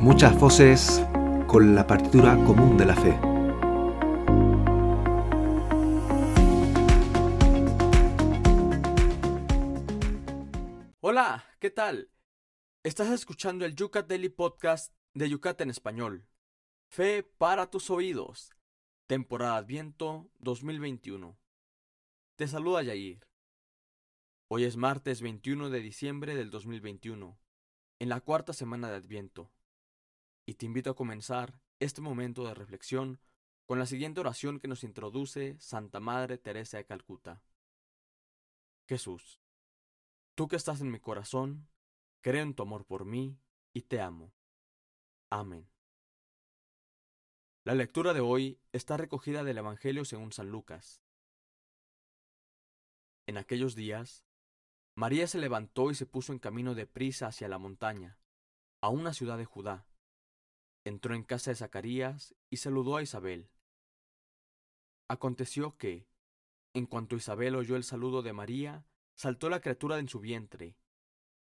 Muchas voces con la partitura común de la fe. Hola, ¿qué tal? Estás escuchando el Yucat Daily Podcast de Yucat en español. Fe para tus oídos. Temporada Adviento 2021. Te saluda Yair. Hoy es martes 21 de diciembre del 2021, en la cuarta semana de Adviento y te invito a comenzar este momento de reflexión con la siguiente oración que nos introduce Santa Madre Teresa de Calcuta. Jesús, tú que estás en mi corazón, creo en tu amor por mí y te amo. Amén. La lectura de hoy está recogida del Evangelio según San Lucas. En aquellos días, María se levantó y se puso en camino de prisa hacia la montaña, a una ciudad de Judá entró en casa de Zacarías y saludó a Isabel. Aconteció que, en cuanto Isabel oyó el saludo de María, saltó la criatura en su vientre.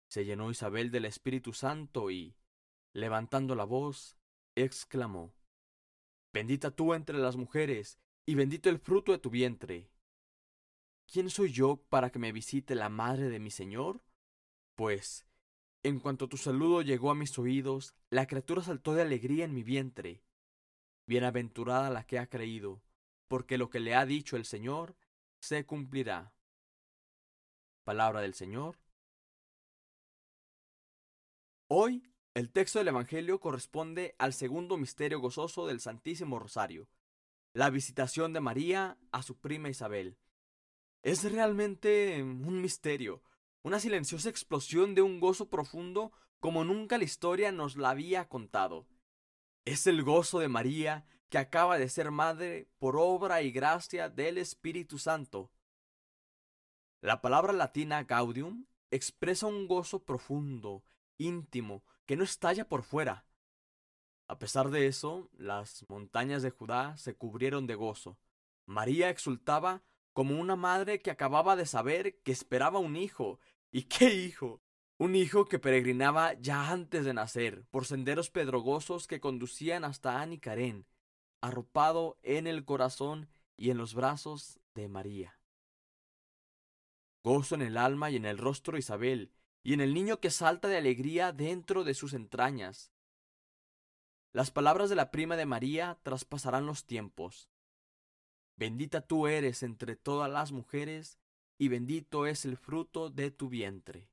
Se llenó Isabel del Espíritu Santo y, levantando la voz, exclamó, Bendita tú entre las mujeres, y bendito el fruto de tu vientre. ¿Quién soy yo para que me visite la madre de mi Señor? Pues, en cuanto tu saludo llegó a mis oídos, la criatura saltó de alegría en mi vientre. Bienaventurada la que ha creído, porque lo que le ha dicho el Señor se cumplirá. Palabra del Señor. Hoy, el texto del Evangelio corresponde al segundo misterio gozoso del Santísimo Rosario, la visitación de María a su prima Isabel. Es realmente un misterio, una silenciosa explosión de un gozo profundo como nunca la historia nos la había contado. Es el gozo de María, que acaba de ser madre por obra y gracia del Espíritu Santo. La palabra latina gaudium expresa un gozo profundo, íntimo, que no estalla por fuera. A pesar de eso, las montañas de Judá se cubrieron de gozo. María exultaba como una madre que acababa de saber que esperaba un hijo ¿Y qué hijo? Un hijo que peregrinaba ya antes de nacer por senderos pedrogosos que conducían hasta Anicarén, arropado en el corazón y en los brazos de María. Gozo en el alma y en el rostro de Isabel, y en el niño que salta de alegría dentro de sus entrañas. Las palabras de la prima de María traspasarán los tiempos. Bendita tú eres entre todas las mujeres, y bendito es el fruto de tu vientre.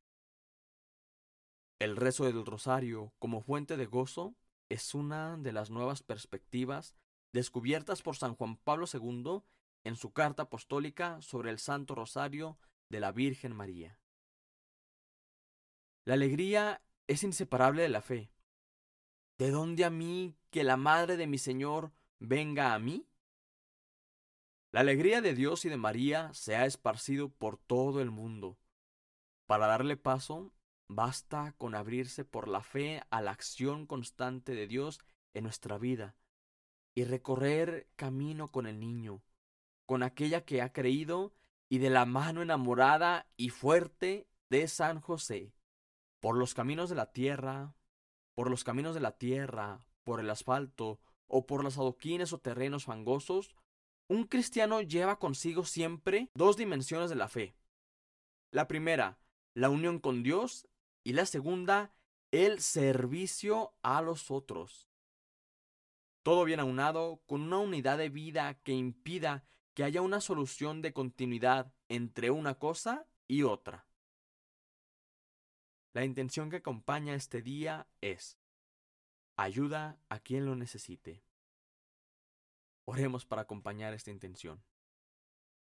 El rezo del rosario como fuente de gozo es una de las nuevas perspectivas descubiertas por San Juan Pablo II en su carta apostólica sobre el Santo Rosario de la Virgen María. La alegría es inseparable de la fe. ¿De dónde a mí que la Madre de mi Señor venga a mí? La alegría de Dios y de María se ha esparcido por todo el mundo. Para darle paso, basta con abrirse por la fe a la acción constante de Dios en nuestra vida y recorrer camino con el niño, con aquella que ha creído y de la mano enamorada y fuerte de San José, por los caminos de la tierra, por los caminos de la tierra, por el asfalto o por los adoquines o terrenos fangosos, un cristiano lleva consigo siempre dos dimensiones de la fe. La primera, la unión con Dios y la segunda, el servicio a los otros. Todo bien aunado con una unidad de vida que impida que haya una solución de continuidad entre una cosa y otra. La intención que acompaña este día es ayuda a quien lo necesite. Oremos para acompañar esta intención.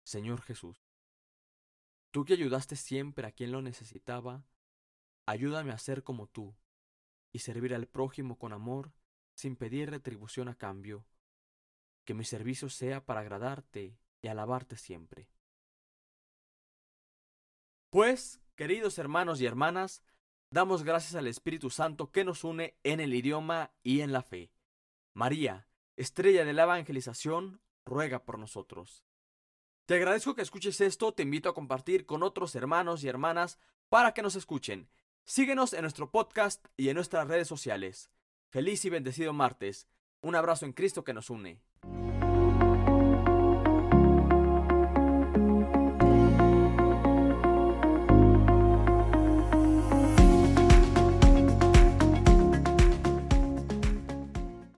Señor Jesús, tú que ayudaste siempre a quien lo necesitaba, ayúdame a ser como tú y servir al prójimo con amor sin pedir retribución a cambio. Que mi servicio sea para agradarte y alabarte siempre. Pues, queridos hermanos y hermanas, damos gracias al Espíritu Santo que nos une en el idioma y en la fe. María, estrella de la evangelización, ruega por nosotros. Te agradezco que escuches esto, te invito a compartir con otros hermanos y hermanas para que nos escuchen. Síguenos en nuestro podcast y en nuestras redes sociales. Feliz y bendecido martes. Un abrazo en Cristo que nos une.